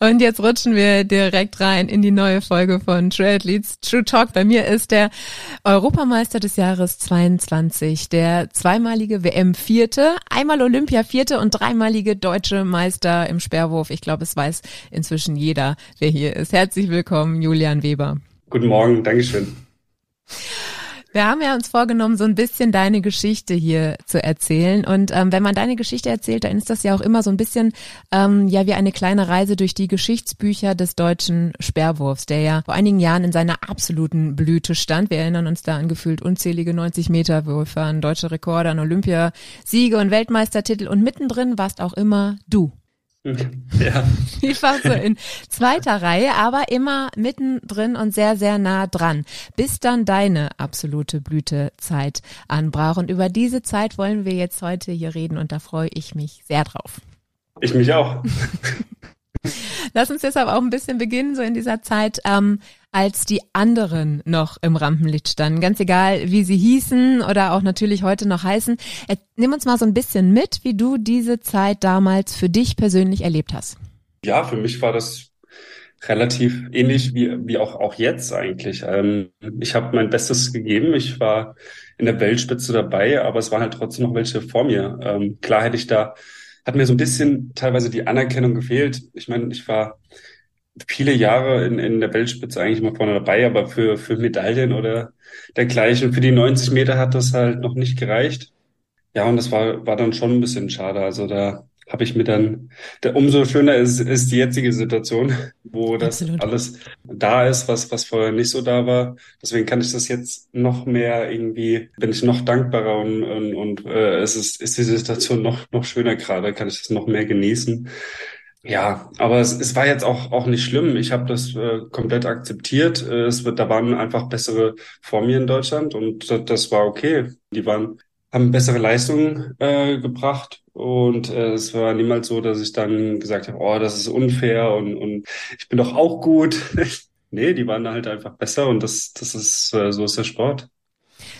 Und jetzt rutschen wir direkt rein in die neue Folge von True Athletes True Talk. Bei mir ist der Europameister des Jahres 22, der zweimalige WM-Vierte, einmal Olympia-Vierte und dreimalige deutsche Meister im Sperrwurf. Ich glaube, es weiß inzwischen jeder, wer hier ist. Herzlich willkommen, Julian Weber. Guten Morgen, Dankeschön. Wir haben ja uns vorgenommen, so ein bisschen deine Geschichte hier zu erzählen. Und ähm, wenn man deine Geschichte erzählt, dann ist das ja auch immer so ein bisschen ähm, ja wie eine kleine Reise durch die Geschichtsbücher des deutschen Sperrwurfs, der ja vor einigen Jahren in seiner absoluten Blüte stand. Wir erinnern uns da an gefühlt unzählige 90 Meter Würfe, an deutsche Rekorde, an Olympiasiege und Weltmeistertitel. Und mittendrin warst auch immer du. Ja. Vielfach so in zweiter Reihe, aber immer mittendrin und sehr, sehr nah dran, bis dann deine absolute Blütezeit anbrach. Und über diese Zeit wollen wir jetzt heute hier reden und da freue ich mich sehr drauf. Ich mich auch. Lass uns deshalb auch ein bisschen beginnen, so in dieser Zeit, ähm, als die anderen noch im Rampenlicht standen. Ganz egal, wie sie hießen oder auch natürlich heute noch heißen. Äh, nimm uns mal so ein bisschen mit, wie du diese Zeit damals für dich persönlich erlebt hast. Ja, für mich war das relativ ähnlich wie, wie auch, auch jetzt eigentlich. Ähm, ich habe mein Bestes gegeben. Ich war in der Weltspitze dabei, aber es waren halt trotzdem noch welche vor mir. Ähm, klar hätte ich da hat mir so ein bisschen teilweise die Anerkennung gefehlt. Ich meine, ich war viele Jahre in, in der Weltspitze eigentlich immer vorne dabei, aber für, für Medaillen oder dergleichen, für die 90 Meter hat das halt noch nicht gereicht. Ja, und das war, war dann schon ein bisschen schade. Also da habe ich mir dann, der, umso schöner ist, ist die jetzige Situation, wo das Absolut. alles da ist, was, was vorher nicht so da war. Deswegen kann ich das jetzt noch mehr irgendwie, bin ich noch dankbarer und, und, und äh, es ist, ist die Situation noch, noch schöner gerade, kann ich das noch mehr genießen. Ja, aber es, es war jetzt auch, auch nicht schlimm. Ich habe das äh, komplett akzeptiert. Äh, es wird, da waren einfach bessere vor mir in Deutschland und das, das war okay. Die waren haben bessere Leistungen äh, gebracht und äh, es war niemals so, dass ich dann gesagt habe, oh, das ist unfair und, und ich bin doch auch gut. nee, die waren halt einfach besser und das, das ist, äh, so ist der Sport.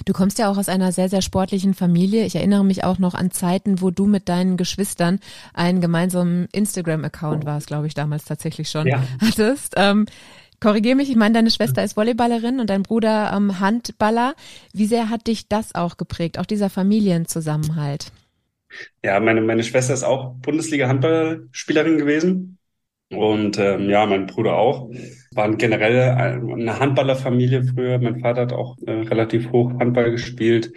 Du kommst ja auch aus einer sehr, sehr sportlichen Familie. Ich erinnere mich auch noch an Zeiten, wo du mit deinen Geschwistern einen gemeinsamen Instagram-Account warst, glaube ich, damals tatsächlich schon ja. hattest. Ähm, Korrigier mich, ich meine, deine Schwester ist Volleyballerin und dein Bruder ähm, Handballer. Wie sehr hat dich das auch geprägt, auch dieser Familienzusammenhalt? Ja, meine, meine Schwester ist auch Bundesliga-Handballspielerin gewesen. Und ähm, ja, mein Bruder auch. Waren generell eine Handballerfamilie früher. Mein Vater hat auch äh, relativ hoch Handball gespielt.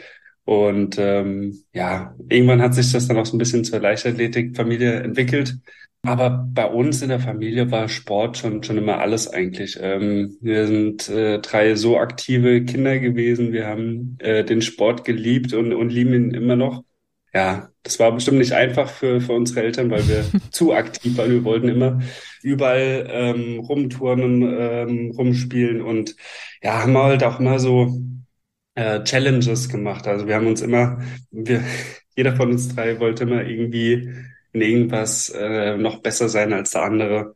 Und ähm, ja, irgendwann hat sich das dann auch so ein bisschen zur Leichtathletik-Familie entwickelt. Aber bei uns in der Familie war Sport schon, schon immer alles eigentlich. Ähm, wir sind äh, drei so aktive Kinder gewesen. Wir haben äh, den Sport geliebt und, und lieben ihn immer noch. Ja, das war bestimmt nicht einfach für, für unsere Eltern, weil wir zu aktiv waren. Wir wollten immer überall ähm, rumturnen, ähm, rumspielen und ja, haben halt auch immer so äh, Challenges gemacht. Also wir haben uns immer, wir, jeder von uns drei wollte immer irgendwie in irgendwas äh, noch besser sein als der andere.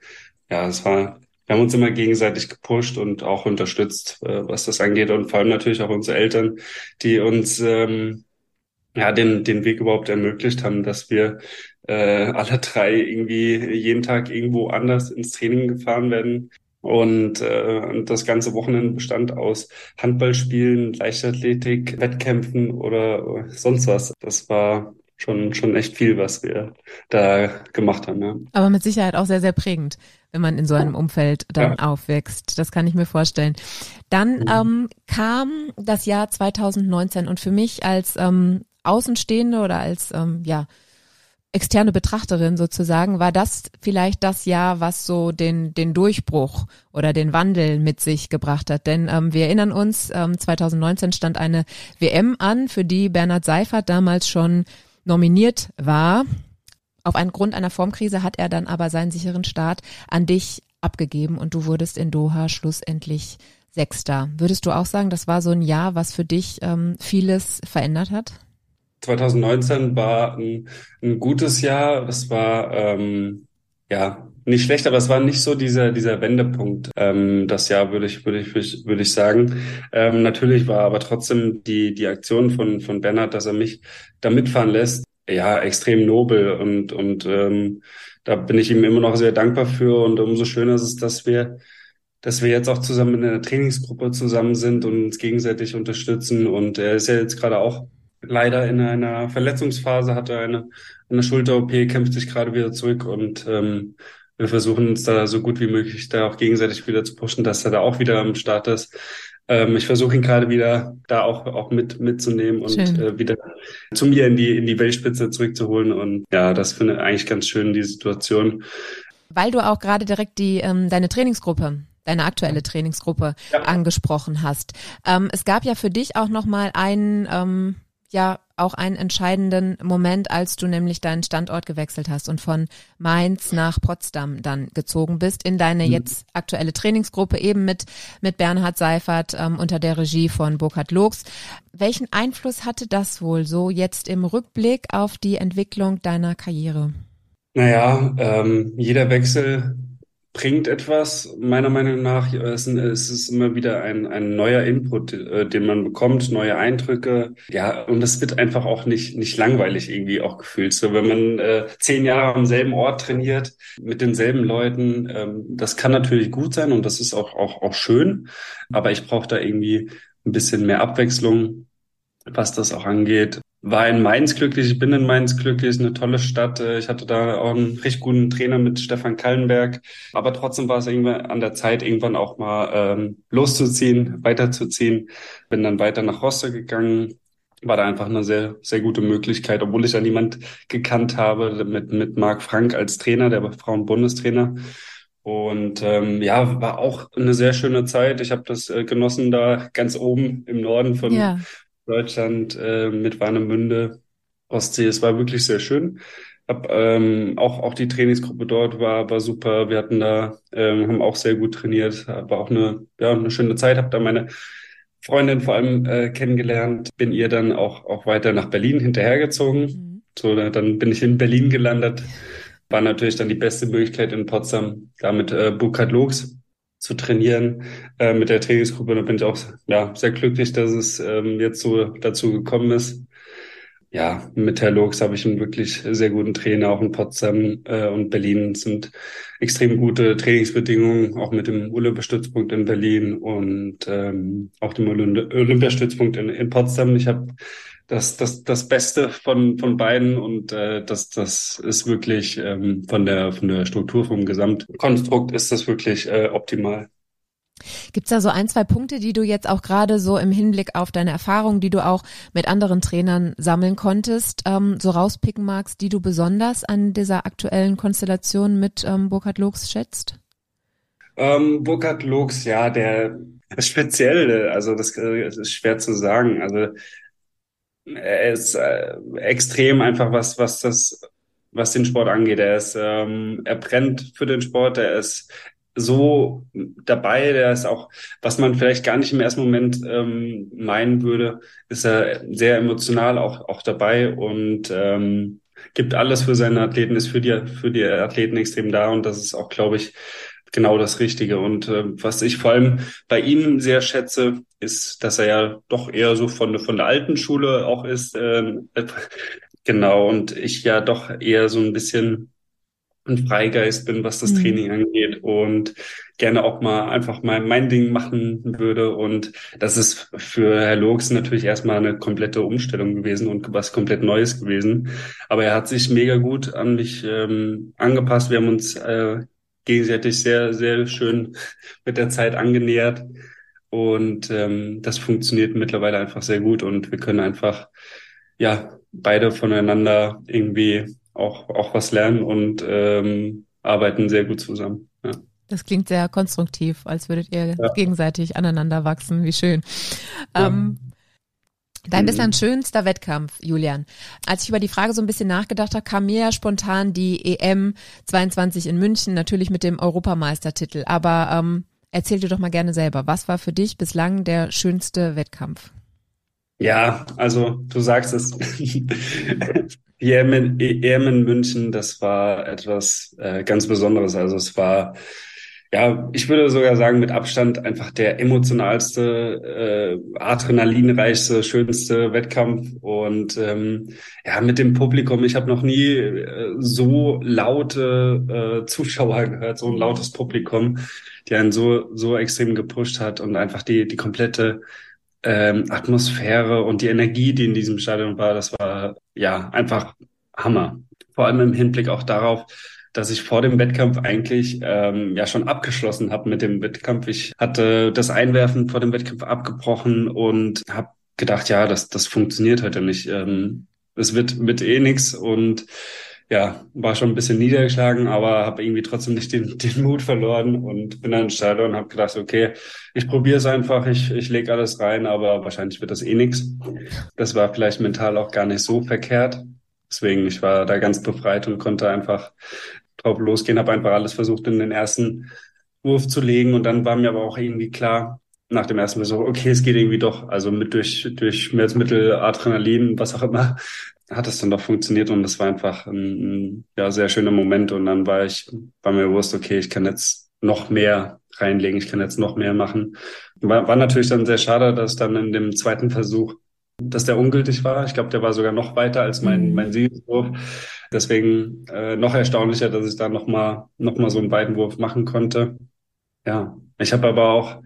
Ja, es war, wir haben uns immer gegenseitig gepusht und auch unterstützt, äh, was das angeht. Und vor allem natürlich auch unsere Eltern, die uns ähm, ja den, den Weg überhaupt ermöglicht haben, dass wir äh, alle drei irgendwie jeden Tag irgendwo anders ins Training gefahren werden. Und, äh, und das ganze Wochenende bestand aus Handballspielen, Leichtathletik, Wettkämpfen oder sonst was. Das war schon, schon echt viel, was wir da gemacht haben. Ja. Aber mit Sicherheit auch sehr, sehr prägend, wenn man in so einem Umfeld dann ja. aufwächst. Das kann ich mir vorstellen. Dann mhm. ähm, kam das Jahr 2019 und für mich als ähm, Außenstehende oder als ähm, ja externe Betrachterin sozusagen, war das vielleicht das Jahr, was so den, den Durchbruch oder den Wandel mit sich gebracht hat. Denn ähm, wir erinnern uns, ähm, 2019 stand eine WM an, für die Bernhard Seifert damals schon nominiert war. Auf einen Grund einer Formkrise hat er dann aber seinen sicheren Start an dich abgegeben und du wurdest in Doha schlussendlich Sechster. Würdest du auch sagen, das war so ein Jahr, was für dich ähm, vieles verändert hat? 2019 war ein, ein gutes Jahr. Es war ähm, ja nicht schlecht, aber es war nicht so dieser, dieser Wendepunkt. Ähm, das Jahr würde ich, würde ich, würde ich sagen. Ähm, natürlich war aber trotzdem die, die Aktion von, von Bernhard, dass er mich da mitfahren lässt, ja, extrem nobel und, und ähm, da bin ich ihm immer noch sehr dankbar für und umso schöner ist es, dass wir, dass wir jetzt auch zusammen in einer Trainingsgruppe zusammen sind und uns gegenseitig unterstützen und er ist ja jetzt gerade auch leider in einer Verletzungsphase, hatte eine, eine Schulter-OP, kämpft sich gerade wieder zurück und ähm, wir versuchen uns da so gut wie möglich da auch gegenseitig wieder zu pushen, dass er da auch wieder am Start ist. Ähm, ich versuche ihn gerade wieder da auch, auch mit mitzunehmen und äh, wieder zu mir in die, in die Weltspitze zurückzuholen. Und ja, das finde ich eigentlich ganz schön, die Situation. Weil du auch gerade direkt die ähm, deine Trainingsgruppe deine aktuelle Trainingsgruppe ja. angesprochen hast. Ähm, es gab ja für dich auch noch mal einen ähm, ja auch einen entscheidenden Moment, als du nämlich deinen Standort gewechselt hast und von Mainz nach Potsdam dann gezogen bist in deine mhm. jetzt aktuelle Trainingsgruppe eben mit mit Bernhard Seifert ähm, unter der Regie von Burkhard Looks. Welchen Einfluss hatte das wohl so jetzt im Rückblick auf die Entwicklung deiner Karriere? Naja, ähm, jeder Wechsel bringt etwas. Meiner Meinung nach es ist immer wieder ein, ein neuer Input, äh, den man bekommt, neue Eindrücke. Ja, und es wird einfach auch nicht, nicht langweilig irgendwie auch gefühlt. So, wenn man äh, zehn Jahre am selben Ort trainiert, mit denselben Leuten, ähm, das kann natürlich gut sein und das ist auch, auch, auch schön. Aber ich brauche da irgendwie ein bisschen mehr Abwechslung, was das auch angeht war in Mainz glücklich, ich bin in Mainz glücklich, ist eine tolle Stadt. Äh, ich hatte da auch einen richtig guten Trainer mit Stefan Kallenberg. Aber trotzdem war es irgendwann an der Zeit, irgendwann auch mal ähm, loszuziehen, weiterzuziehen. Bin dann weiter nach Rostock gegangen. War da einfach eine sehr, sehr gute Möglichkeit, obwohl ich ja niemand gekannt habe, mit, mit Marc Frank als Trainer, der Frauen-Bundestrainer. Und ähm, ja, war auch eine sehr schöne Zeit. Ich habe das äh, genossen da ganz oben im Norden von, ja. Deutschland äh, mit Warnemünde, Ostsee. Es war wirklich sehr schön. Hab, ähm, auch, auch die Trainingsgruppe dort war, war super. Wir hatten da, ähm, haben auch sehr gut trainiert. War auch eine, ja, eine schöne Zeit. Hab da meine Freundin vor allem äh, kennengelernt. Bin ihr dann auch, auch weiter nach Berlin hinterhergezogen. Mhm. So, dann bin ich in Berlin gelandet. War natürlich dann die beste Möglichkeit in Potsdam, da mit äh, Burkhard Looks zu trainieren äh, mit der Trainingsgruppe. Da bin ich auch ja, sehr glücklich, dass es ähm, jetzt so dazu gekommen ist. Ja, mit Herr Lux habe ich einen wirklich sehr guten Trainer, auch in Potsdam äh, und Berlin sind extrem gute Trainingsbedingungen, auch mit dem Olympiastützpunkt in Berlin und ähm, auch dem Olympiastützpunkt in, in Potsdam. Ich habe das, das, das Beste von, von beiden und äh, das, das ist wirklich ähm, von, der, von der Struktur, vom Gesamtkonstrukt ist das wirklich äh, optimal. Gibt's da so ein, zwei Punkte, die du jetzt auch gerade so im Hinblick auf deine Erfahrungen, die du auch mit anderen Trainern sammeln konntest, ähm, so rauspicken magst, die du besonders an dieser aktuellen Konstellation mit ähm, Burkhard Looks schätzt? Ähm, Burkhard Looks, ja, der speziell, also das, äh, das ist schwer zu sagen. Also er ist äh, extrem einfach was, was das, was den Sport angeht. Er ist, ähm, er brennt für den Sport, er ist so dabei, der ist auch, was man vielleicht gar nicht im ersten Moment ähm, meinen würde, ist er sehr emotional auch, auch dabei und ähm, gibt alles für seine Athleten, ist für die, für die Athleten extrem da und das ist auch, glaube ich, genau das Richtige. Und äh, was ich vor allem bei ihm sehr schätze, ist, dass er ja doch eher so von, von der alten Schule auch ist. Äh, genau, und ich ja doch eher so ein bisschen ein Freigeist bin, was das mhm. Training angeht und gerne auch mal einfach mal mein Ding machen würde. Und das ist für Herr Looks natürlich erstmal eine komplette Umstellung gewesen und was komplett Neues gewesen. Aber er hat sich mega gut an mich ähm, angepasst. Wir haben uns äh, gegenseitig sehr, sehr schön mit der Zeit angenähert. Und ähm, das funktioniert mittlerweile einfach sehr gut und wir können einfach ja beide voneinander irgendwie auch, auch was lernen und ähm, arbeiten sehr gut zusammen. Ja. Das klingt sehr konstruktiv, als würdet ihr ja. gegenseitig aneinander wachsen. Wie schön. Ja. Ähm, Dein bislang schönster Wettkampf, Julian. Als ich über die Frage so ein bisschen nachgedacht habe, kam mir ja spontan die EM 22 in München, natürlich mit dem Europameistertitel. Aber ähm, erzähl dir doch mal gerne selber, was war für dich bislang der schönste Wettkampf? Ja, also du sagst es. Die EM in, EM in München, das war etwas äh, ganz Besonderes. Also es war, ja, ich würde sogar sagen, mit Abstand einfach der emotionalste, äh, adrenalinreichste, schönste Wettkampf. Und ähm, ja, mit dem Publikum, ich habe noch nie äh, so laute äh, Zuschauer gehört, so ein lautes Publikum, die einen so, so extrem gepusht hat und einfach die, die komplette ähm, Atmosphäre und die Energie, die in diesem Stadion war, das war ja einfach Hammer. Vor allem im Hinblick auch darauf, dass ich vor dem Wettkampf eigentlich ähm, ja schon abgeschlossen habe mit dem Wettkampf. Ich hatte das Einwerfen vor dem Wettkampf abgebrochen und habe gedacht, ja, das, das funktioniert heute nicht. Ähm, es wird, wird eh nix und ja, war schon ein bisschen niedergeschlagen, aber habe irgendwie trotzdem nicht den, den Mut verloren und bin dann ins und habe gedacht, okay, ich probiere es einfach, ich, ich lege alles rein, aber wahrscheinlich wird das eh nix. Das war vielleicht mental auch gar nicht so verkehrt. Deswegen, ich war da ganz befreit und konnte einfach drauf losgehen, habe einfach alles versucht, in den ersten Wurf zu legen. Und dann war mir aber auch irgendwie klar, nach dem ersten Versuch, okay, es geht irgendwie doch. Also mit durch, durch Schmerzmittel, Adrenalin, was auch immer, hat es dann doch funktioniert und das war einfach ein, ein ja, sehr schöner Moment und dann war ich, war mir bewusst, okay, ich kann jetzt noch mehr reinlegen, ich kann jetzt noch mehr machen. War, war natürlich dann sehr schade, dass dann in dem zweiten Versuch, dass der ungültig war. Ich glaube, der war sogar noch weiter als mein, mhm. mein Siegeswurf. Deswegen äh, noch erstaunlicher, dass ich da noch mal, noch mal so einen weiten Wurf machen konnte. Ja, ich habe aber auch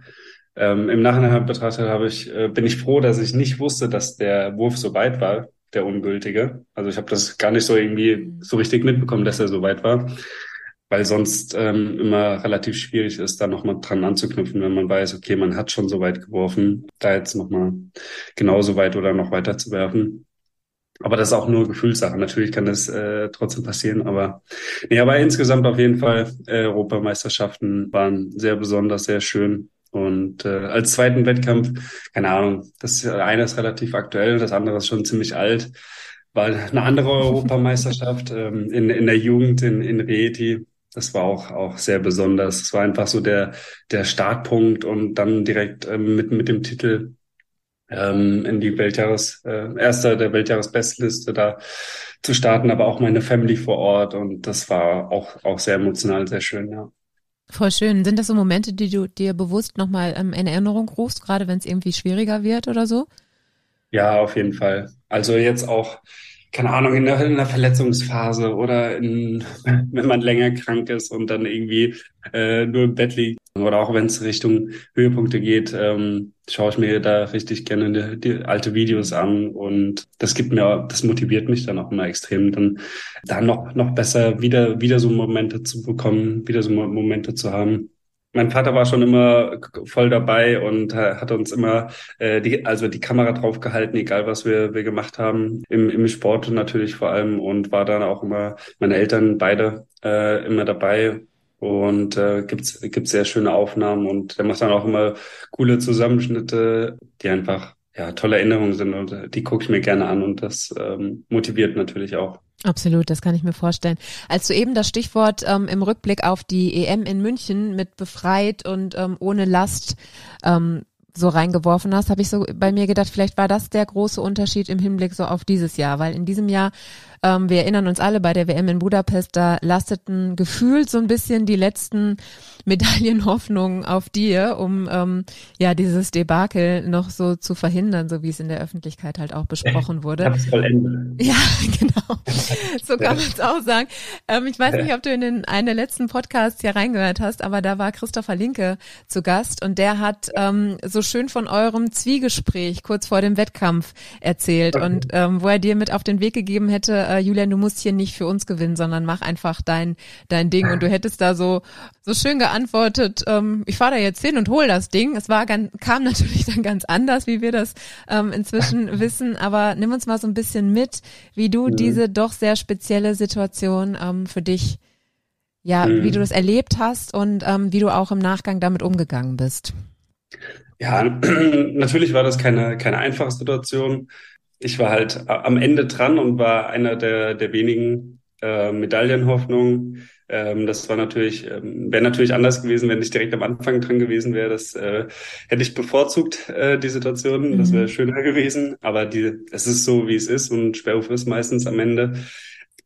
ähm, im Nachhinein betrachtet habe ich, äh, bin ich froh, dass ich nicht wusste, dass der Wurf so weit war, der ungültige. Also ich habe das gar nicht so irgendwie so richtig mitbekommen, dass er so weit war, weil sonst ähm, immer relativ schwierig ist, da nochmal dran anzuknüpfen, wenn man weiß, okay, man hat schon so weit geworfen, da jetzt nochmal genauso weit oder noch weiter zu werfen. Aber das ist auch nur Gefühlssache. Natürlich kann das äh, trotzdem passieren, aber nee, aber insgesamt auf jeden Fall äh, Europameisterschaften waren sehr besonders, sehr schön. Und äh, als zweiten Wettkampf, keine Ahnung, das eine ist relativ aktuell, das andere ist schon ziemlich alt, war eine andere Europameisterschaft ähm, in, in der Jugend in, in Rieti. Das war auch, auch sehr besonders. Es war einfach so der, der Startpunkt und dann direkt ähm, mit, mit dem Titel ähm, in die Weltjahres, äh, erster der Weltjahresbestliste da zu starten, aber auch meine Family vor Ort und das war auch, auch sehr emotional, sehr schön, ja. Voll schön. Sind das so Momente, die du dir bewusst nochmal ähm, in Erinnerung rufst, gerade wenn es irgendwie schwieriger wird oder so? Ja, auf jeden Fall. Also jetzt auch keine Ahnung, in der, in der Verletzungsphase oder in, wenn man länger krank ist und dann irgendwie äh, nur im Bett liegt. Oder auch wenn es Richtung Höhepunkte geht, ähm, schaue ich mir da richtig gerne die, die alte Videos an und das gibt mir, das motiviert mich dann auch immer extrem, dann da noch noch besser wieder wieder so Momente zu bekommen, wieder so Momente zu haben mein Vater war schon immer voll dabei und hat uns immer äh, die, also die Kamera draufgehalten, egal was wir, wir gemacht haben, im, im Sport natürlich vor allem und war dann auch immer, meine Eltern beide äh, immer dabei und äh, gibt's gibt's sehr schöne Aufnahmen und der macht dann auch immer coole Zusammenschnitte, die einfach ja tolle Erinnerungen sind und die gucke ich mir gerne an und das ähm, motiviert natürlich auch. Absolut, das kann ich mir vorstellen. Als du eben das Stichwort ähm, im Rückblick auf die EM in München mit befreit und ähm, ohne Last ähm, so reingeworfen hast, habe ich so bei mir gedacht, vielleicht war das der große Unterschied im Hinblick so auf dieses Jahr, weil in diesem Jahr ähm, wir erinnern uns alle bei der WM in Budapest, da lasteten gefühlt so ein bisschen die letzten Medaillenhoffnungen auf dir, um ähm, ja dieses Debakel noch so zu verhindern, so wie es in der Öffentlichkeit halt auch besprochen wurde. Ja, genau. So kann man es auch sagen. Ähm, ich weiß nicht, ob du in den einen der letzten Podcasts hier reingehört hast, aber da war Christopher Linke zu Gast und der hat ähm, so schön von eurem Zwiegespräch kurz vor dem Wettkampf erzählt okay. und ähm, wo er dir mit auf den Weg gegeben hätte, äh, Julian, du musst hier nicht für uns gewinnen, sondern mach einfach dein, dein Ding. Und du hättest da so, so schön geantwortet, ähm, ich fahre da jetzt hin und hol das Ding. Es war ganz, kam natürlich dann ganz anders, wie wir das ähm, inzwischen wissen. Aber nimm uns mal so ein bisschen mit, wie du mhm. diese doch sehr spezielle Situation ähm, für dich, ja, mhm. wie du das erlebt hast und ähm, wie du auch im Nachgang damit umgegangen bist. Ja, natürlich war das keine, keine einfache Situation ich war halt am Ende dran und war einer der, der wenigen, äh, Medaillenhoffnung. Ähm, das war natürlich, ähm, wäre natürlich anders gewesen, wenn ich direkt am Anfang dran gewesen wäre. Das äh, hätte ich bevorzugt, äh, die Situation. Das wäre mhm. schöner gewesen. Aber die, es ist so, wie es ist und Sperrhof ist meistens am Ende.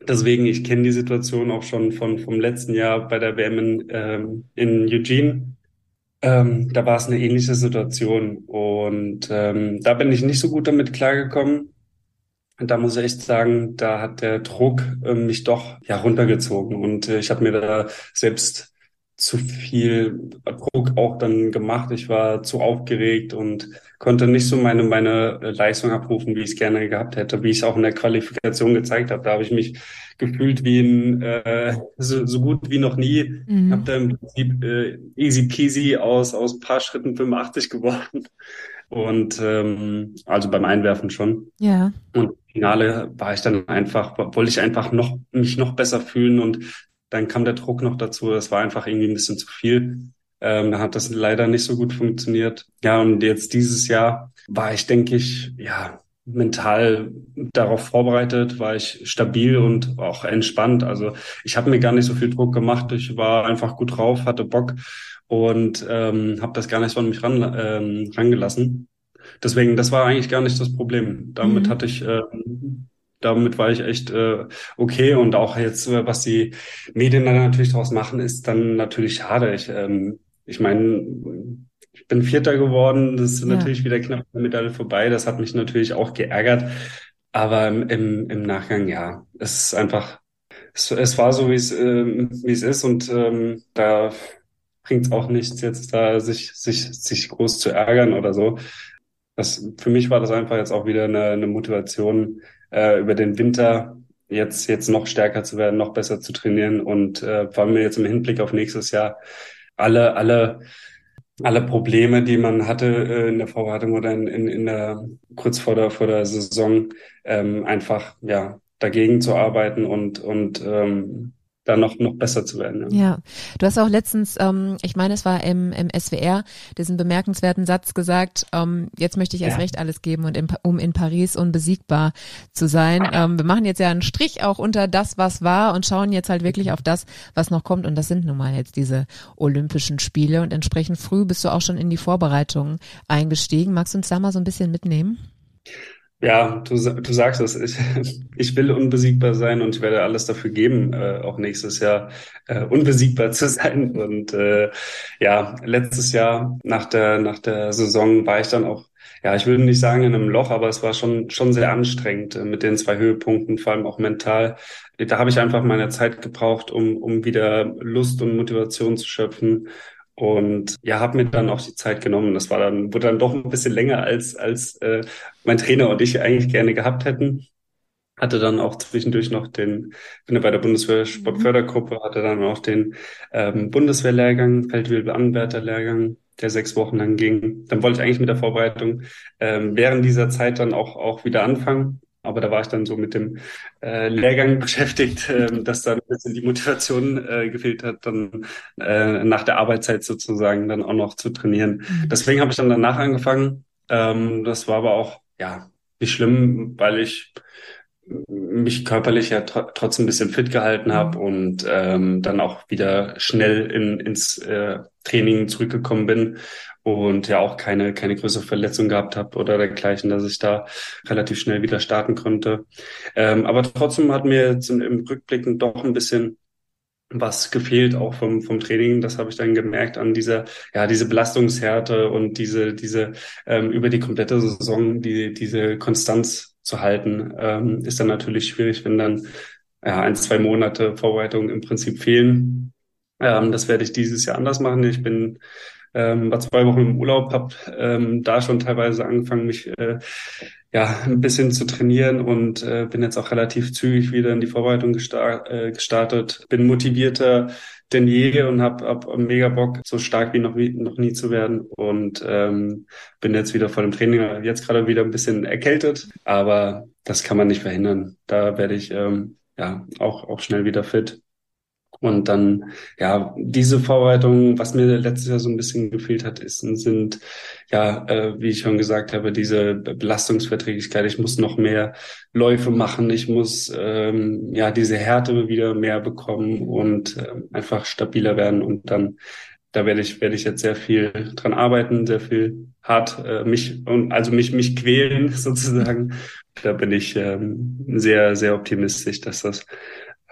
Deswegen, ich kenne die Situation auch schon von vom letzten Jahr bei der WM in, ähm, in Eugene. Ähm, da war es eine ähnliche Situation und ähm, da bin ich nicht so gut damit klargekommen. Und da muss ich echt sagen, da hat der Druck äh, mich doch ja runtergezogen und äh, ich habe mir da selbst zu viel Druck auch dann gemacht. Ich war zu aufgeregt und konnte nicht so meine meine Leistung abrufen, wie ich es gerne gehabt hätte, wie ich es auch in der Qualifikation gezeigt habe. Da habe ich mich gefühlt wie ein äh, so, so gut wie noch nie. Mhm. Habe da im Prinzip äh, easy peasy aus aus paar Schritten 85 geworden. Und ähm, also beim Einwerfen schon. Ja. Und im Finale war ich dann einfach, wollte ich einfach noch mich noch besser fühlen und dann kam der Druck noch dazu. Das war einfach irgendwie ein bisschen zu viel. Ähm, da hat das leider nicht so gut funktioniert. Ja, und jetzt dieses Jahr war ich, denke ich, ja, mental darauf vorbereitet, war ich stabil und auch entspannt. Also ich habe mir gar nicht so viel Druck gemacht. Ich war einfach gut drauf, hatte Bock und ähm, habe das gar nicht so an mich ran, ähm, rangelassen. Deswegen, das war eigentlich gar nicht das Problem. Damit mhm. hatte ich ähm, damit war ich echt äh, okay. Und auch jetzt, äh, was die Medien dann natürlich daraus machen, ist dann natürlich schade. Ich, ähm, ich meine, ich bin Vierter geworden. Das ist ja. natürlich wieder knapp eine Medaille vorbei. Das hat mich natürlich auch geärgert. Aber im, im Nachgang, ja, es ist einfach, es, es war so, wie es, äh, wie es ist. Und ähm, da bringt es auch nichts, jetzt da sich, sich, sich groß zu ärgern oder so. Das, für mich war das einfach jetzt auch wieder eine, eine Motivation, äh, über den Winter jetzt, jetzt noch stärker zu werden, noch besser zu trainieren und äh, vor allem jetzt im Hinblick auf nächstes Jahr alle, alle, alle Probleme, die man hatte äh, in der Vorbereitung oder in, in, in der kurz vor der vor der Saison, ähm, einfach ja dagegen zu arbeiten und und ähm, da noch, noch besser zu werden. Ja. ja, du hast auch letztens, ähm, ich meine, es war im, im SWR, diesen bemerkenswerten Satz gesagt, ähm, jetzt möchte ich erst ja. recht alles geben und in, um in Paris unbesiegbar zu sein. Ähm, wir machen jetzt ja einen Strich auch unter das, was war und schauen jetzt halt wirklich auf das, was noch kommt. Und das sind nun mal jetzt diese Olympischen Spiele und entsprechend früh bist du auch schon in die Vorbereitungen eingestiegen. Magst du uns da mal so ein bisschen mitnehmen? Ja, du, du sagst es. Ich, ich will unbesiegbar sein und ich werde alles dafür geben, äh, auch nächstes Jahr äh, unbesiegbar zu sein. Und äh, ja, letztes Jahr nach der nach der Saison war ich dann auch, ja, ich würde nicht sagen in einem Loch, aber es war schon schon sehr anstrengend äh, mit den zwei Höhepunkten, vor allem auch mental. Da habe ich einfach meine Zeit gebraucht, um um wieder Lust und Motivation zu schöpfen und ja, habe mir dann auch die Zeit genommen. Das war dann, wurde dann doch ein bisschen länger als, als äh, mein Trainer und ich eigentlich gerne gehabt hätten. Hatte dann auch zwischendurch noch den, bin ja bei der Bundeswehr Sportfördergruppe, hatte dann auch den ähm, Bundeswehrlehrgang, Feldwebel-Anwärterlehrgang, der sechs Wochen lang ging. Dann wollte ich eigentlich mit der Vorbereitung ähm, während dieser Zeit dann auch, auch wieder anfangen. Aber da war ich dann so mit dem äh, Lehrgang beschäftigt, äh, dass dann ein bisschen die Motivation äh, gefehlt hat, dann äh, nach der Arbeitszeit sozusagen dann auch noch zu trainieren. Mhm. Deswegen habe ich dann danach angefangen. Ähm, das war aber auch ja nicht schlimm, weil ich mich körperlich ja tr trotzdem ein bisschen fit gehalten habe mhm. und ähm, dann auch wieder schnell in, ins äh, Training zurückgekommen bin und ja auch keine, keine größere Verletzung gehabt habe oder dergleichen, dass ich da relativ schnell wieder starten konnte. Ähm, aber trotzdem hat mir jetzt im Rückblicken doch ein bisschen was gefehlt auch vom, vom Training. Das habe ich dann gemerkt an dieser, ja, diese Belastungshärte und diese, diese ähm, über die komplette Saison, die, diese Konstanz zu halten, ähm, ist dann natürlich schwierig, wenn dann ja, ein, zwei Monate Vorbereitung im Prinzip fehlen. Ähm, das werde ich dieses Jahr anders machen. Ich bin ähm, war zwei Wochen im Urlaub, habe ähm, da schon teilweise angefangen, mich äh, ja ein bisschen zu trainieren und äh, bin jetzt auch relativ zügig wieder in die Vorbereitung gestar äh, gestartet. Bin motivierter denn je und habe hab mega Bock, so stark wie noch, wie noch nie zu werden und ähm, bin jetzt wieder vor dem Training, jetzt gerade wieder ein bisschen erkältet, aber das kann man nicht verhindern. Da werde ich ähm, ja auch auch schnell wieder fit Und dann, ja, diese Vorbereitung, was mir letztes Jahr so ein bisschen gefehlt hat, ist, sind, ja, äh, wie ich schon gesagt habe, diese Belastungsverträglichkeit. Ich muss noch mehr Läufe machen. Ich muss, ähm, ja, diese Härte wieder mehr bekommen und äh, einfach stabiler werden. Und dann, da werde ich, werde ich jetzt sehr viel dran arbeiten, sehr viel hart, äh, mich, und also mich, mich quälen sozusagen. Da bin ich ähm, sehr, sehr optimistisch, dass das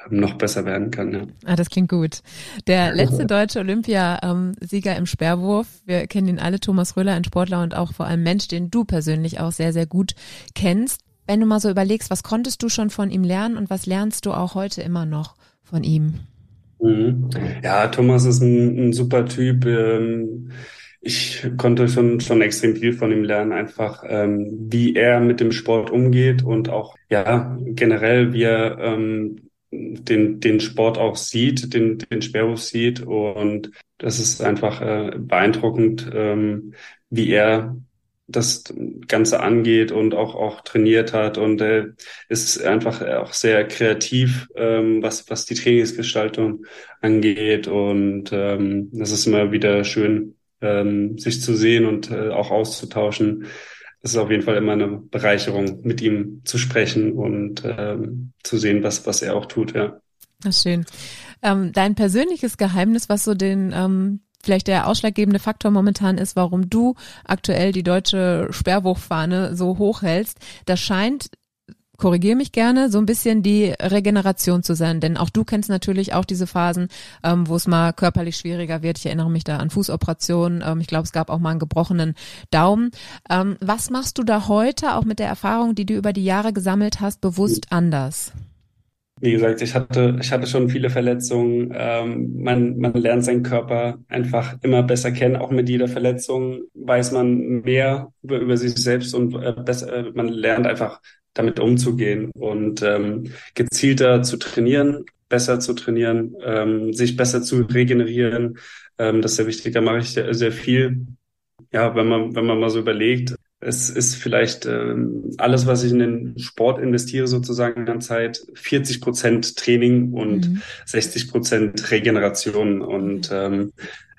noch besser werden kann. Ja. Ah, das klingt gut. Der letzte deutsche Olympiasieger im Sperrwurf, wir kennen ihn alle, Thomas Röller, ein Sportler und auch vor allem Mensch, den du persönlich auch sehr, sehr gut kennst. Wenn du mal so überlegst, was konntest du schon von ihm lernen und was lernst du auch heute immer noch von ihm? Mhm. Ja, Thomas ist ein, ein super Typ. Ähm, ich konnte schon schon extrem viel von ihm lernen, einfach ähm, wie er mit dem Sport umgeht und auch ja generell wie er ähm, den, den Sport auch sieht, den, den Sperrwurf sieht. Und das ist einfach äh, beeindruckend, ähm, wie er das Ganze angeht und auch, auch trainiert hat. Und äh, ist einfach auch sehr kreativ, ähm, was, was die Trainingsgestaltung angeht. Und ähm, das ist immer wieder schön, ähm, sich zu sehen und äh, auch auszutauschen es ist auf jeden Fall immer eine Bereicherung, mit ihm zu sprechen und ähm, zu sehen, was, was er auch tut, ja. Ist schön. Ähm, dein persönliches Geheimnis, was so den ähm, vielleicht der ausschlaggebende Faktor momentan ist, warum du aktuell die deutsche Sperrwurffahne so hoch hältst, das scheint korrigiere mich gerne, so ein bisschen die Regeneration zu sein. Denn auch du kennst natürlich auch diese Phasen, ähm, wo es mal körperlich schwieriger wird. Ich erinnere mich da an Fußoperationen. Ähm, ich glaube, es gab auch mal einen gebrochenen Daumen. Ähm, was machst du da heute, auch mit der Erfahrung, die du über die Jahre gesammelt hast, bewusst anders? Wie gesagt, ich hatte, ich hatte schon viele Verletzungen. Ähm, man, man lernt seinen Körper einfach immer besser kennen. Auch mit jeder Verletzung weiß man mehr über, über sich selbst und äh, besser, äh, man lernt einfach damit umzugehen und ähm, gezielter zu trainieren, besser zu trainieren, ähm, sich besser zu regenerieren. Ähm, das ist sehr wichtig. Da mache ich sehr, sehr viel. Ja, wenn man, wenn man mal so überlegt, es ist vielleicht ähm, alles, was ich in den Sport investiere, sozusagen an Zeit, 40 Prozent Training und mhm. 60 Prozent Regeneration. Und ähm,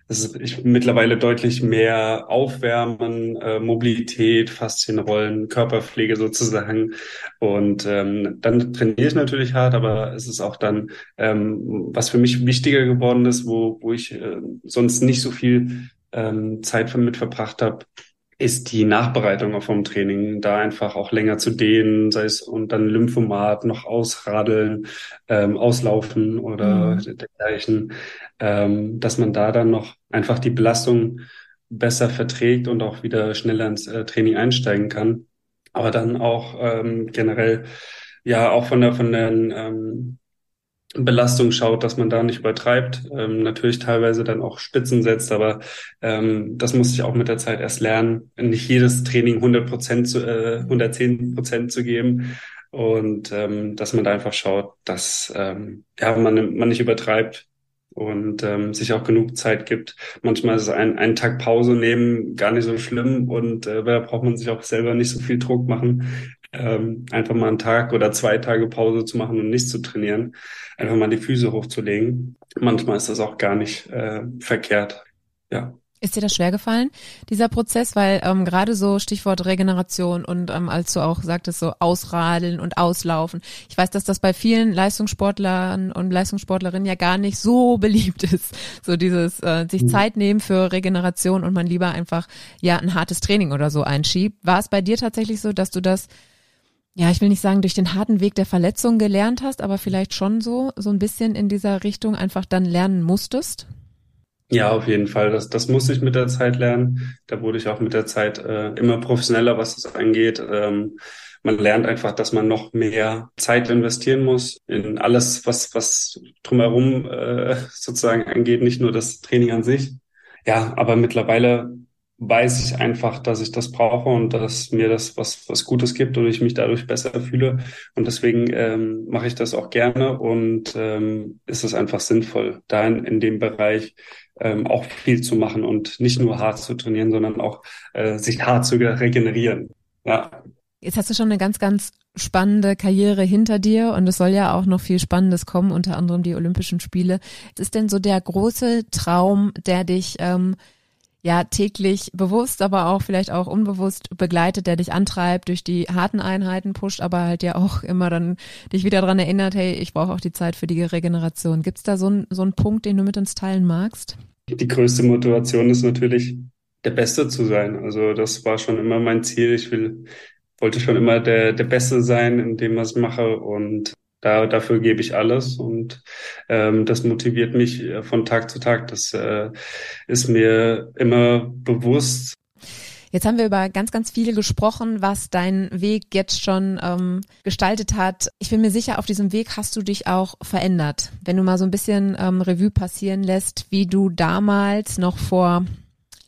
es ist ich, mittlerweile deutlich mehr Aufwärmen, äh, Mobilität, Faszienrollen, Körperpflege sozusagen. Und ähm, dann trainiere ich natürlich hart, aber es ist auch dann, ähm, was für mich wichtiger geworden ist, wo, wo ich äh, sonst nicht so viel ähm, Zeit mit verbracht habe, ist die Nachbereitung vom Training, da einfach auch länger zu dehnen, sei es und dann Lymphomat noch ausradeln, ähm, auslaufen oder mhm. dergleichen, ähm, dass man da dann noch einfach die Belastung besser verträgt und auch wieder schneller ins äh, Training einsteigen kann. Aber dann auch ähm, generell ja auch von der von den ähm, Belastung schaut, dass man da nicht übertreibt. Ähm, natürlich teilweise dann auch Spitzen setzt, aber ähm, das muss ich auch mit der Zeit erst lernen, nicht jedes Training 100 Prozent zu, äh, 110 Prozent zu geben und ähm, dass man da einfach schaut, dass ähm, ja man man nicht übertreibt und ähm, sich auch genug Zeit gibt. Manchmal ist ein, ein Tag Pause nehmen gar nicht so schlimm und äh, da braucht man sich auch selber nicht so viel Druck machen ähm, einfach mal einen Tag oder zwei Tage Pause zu machen und nicht zu trainieren, einfach mal die Füße hochzulegen. Manchmal ist das auch gar nicht äh, verkehrt. Ja. Ist dir das schwer gefallen, dieser Prozess? Weil ähm, gerade so Stichwort Regeneration und ähm, als du auch sagtest, so ausradeln und auslaufen. Ich weiß, dass das bei vielen Leistungssportlern und Leistungssportlerinnen ja gar nicht so beliebt ist. So dieses äh, sich mhm. Zeit nehmen für Regeneration und man lieber einfach ja ein hartes Training oder so einschiebt. War es bei dir tatsächlich so, dass du das ja, ich will nicht sagen, durch den harten Weg der Verletzung gelernt hast, aber vielleicht schon so, so ein bisschen in dieser Richtung einfach dann lernen musstest? Ja, auf jeden Fall. Das, das musste ich mit der Zeit lernen. Da wurde ich auch mit der Zeit äh, immer professioneller, was das angeht. Ähm, man lernt einfach, dass man noch mehr Zeit investieren muss in alles, was, was drumherum äh, sozusagen angeht, nicht nur das Training an sich. Ja, aber mittlerweile weiß ich einfach, dass ich das brauche und dass mir das was, was Gutes gibt und ich mich dadurch besser fühle. Und deswegen ähm, mache ich das auch gerne und ähm, ist es einfach sinnvoll, da in, in dem Bereich ähm, auch viel zu machen und nicht nur hart zu trainieren, sondern auch äh, sich hart zu regenerieren. Ja. Jetzt hast du schon eine ganz, ganz spannende Karriere hinter dir und es soll ja auch noch viel Spannendes kommen, unter anderem die Olympischen Spiele. Was ist denn so der große Traum, der dich ähm, ja täglich bewusst, aber auch vielleicht auch unbewusst begleitet, der dich antreibt, durch die harten Einheiten pusht, aber halt ja auch immer dann dich wieder dran erinnert, hey, ich brauche auch die Zeit für die Regeneration. Gibt's da so, ein, so einen Punkt, den du mit uns teilen magst? Die größte Motivation ist natürlich, der Beste zu sein. Also das war schon immer mein Ziel. Ich will, wollte schon immer der, der Beste sein in dem, was ich mache und da, dafür gebe ich alles und ähm, das motiviert mich äh, von Tag zu Tag. Das äh, ist mir immer bewusst. Jetzt haben wir über ganz, ganz viel gesprochen, was dein Weg jetzt schon ähm, gestaltet hat. Ich bin mir sicher, auf diesem Weg hast du dich auch verändert. Wenn du mal so ein bisschen ähm, Revue passieren lässt, wie du damals noch vor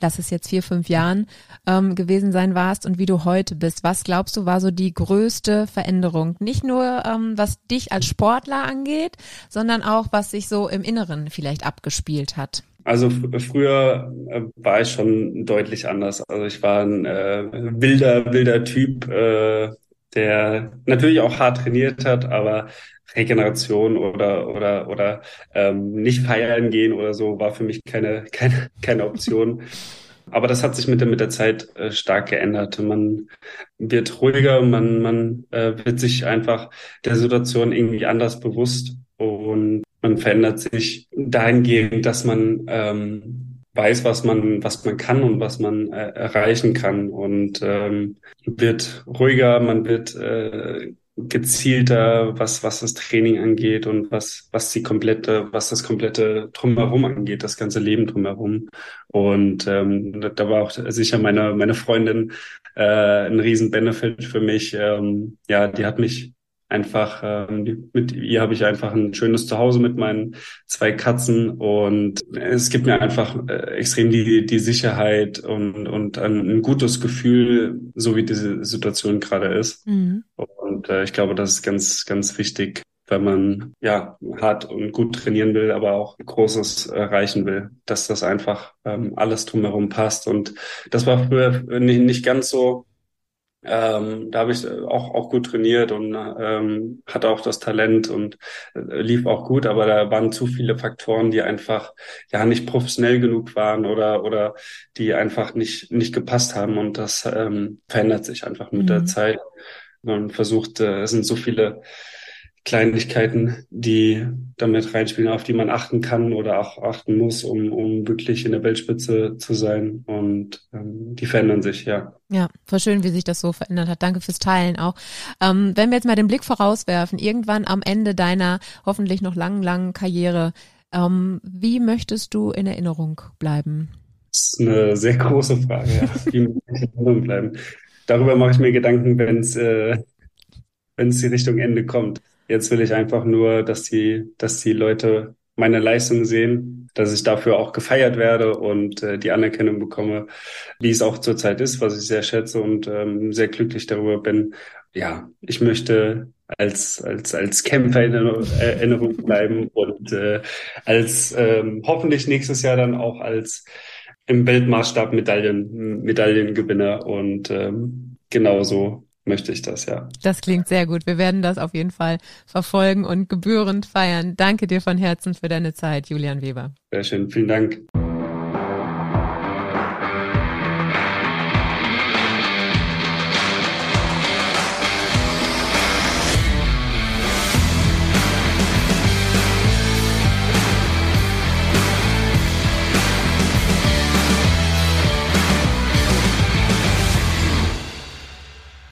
lass es jetzt vier, fünf Jahren ähm, gewesen sein warst und wie du heute bist. Was glaubst du, war so die größte Veränderung? Nicht nur, ähm, was dich als Sportler angeht, sondern auch, was sich so im Inneren vielleicht abgespielt hat. Also früher äh, war ich schon deutlich anders. Also ich war ein äh, wilder, wilder Typ, äh, der natürlich auch hart trainiert hat, aber Regeneration oder oder oder ähm, nicht feiern gehen oder so war für mich keine keine keine Option. Aber das hat sich mit der mit der Zeit äh, stark geändert. Man wird ruhiger, man man äh, wird sich einfach der Situation irgendwie anders bewusst und man verändert sich dahingehend, dass man ähm, weiß, was man, was man kann und was man äh, erreichen kann und ähm, wird ruhiger, man wird äh, gezielter, was, was das Training angeht und was, was die komplette, was das komplette drumherum angeht, das ganze Leben drumherum. Und ähm, da war auch sicher meine, meine Freundin äh, ein riesen Benefit für mich. Ähm, ja, die hat mich einfach, ähm, mit ihr habe ich einfach ein schönes Zuhause mit meinen zwei Katzen und es gibt mir einfach äh, extrem die, die Sicherheit und, und ein, ein gutes Gefühl, so wie diese Situation gerade ist. Mhm. Und äh, ich glaube, das ist ganz, ganz wichtig, wenn man ja hart und gut trainieren will, aber auch Großes erreichen will, dass das einfach ähm, alles drumherum passt. Und das war früher nicht, nicht ganz so ähm, da habe ich auch, auch gut trainiert und ähm, hatte auch das Talent und äh, lief auch gut, aber da waren zu viele Faktoren, die einfach ja nicht professionell genug waren oder oder die einfach nicht nicht gepasst haben und das ähm, verändert sich einfach mit mhm. der Zeit. Man versucht, äh, es sind so viele Kleinigkeiten, die damit reinspielen, auf die man achten kann oder auch achten muss, um, um wirklich in der Weltspitze zu sein. Und ähm, die verändern sich, ja. Ja, voll schön, wie sich das so verändert hat. Danke fürs Teilen auch. Ähm, wenn wir jetzt mal den Blick vorauswerfen, irgendwann am Ende deiner hoffentlich noch langen, langen Karriere, ähm, wie möchtest du in Erinnerung bleiben? Das ist eine sehr große Frage, ja. Wie möchte ich in Erinnerung bleiben? Darüber mache ich mir Gedanken, wenn es äh, wenn es die Richtung Ende kommt. Jetzt will ich einfach nur, dass die, dass die Leute meine Leistung sehen, dass ich dafür auch gefeiert werde und äh, die Anerkennung bekomme, wie es auch zurzeit ist, was ich sehr schätze und ähm, sehr glücklich darüber bin. Ja, ich möchte als als als Kämpfer in Erinnerung bleiben und äh, als ähm, hoffentlich nächstes Jahr dann auch als im Weltmaßstab Medaillen Medaillengewinner und ähm, genauso möchte ich das, ja. Das klingt sehr gut. Wir werden das auf jeden Fall verfolgen und gebührend feiern. Danke dir von Herzen für deine Zeit, Julian Weber. Sehr schön. Vielen Dank.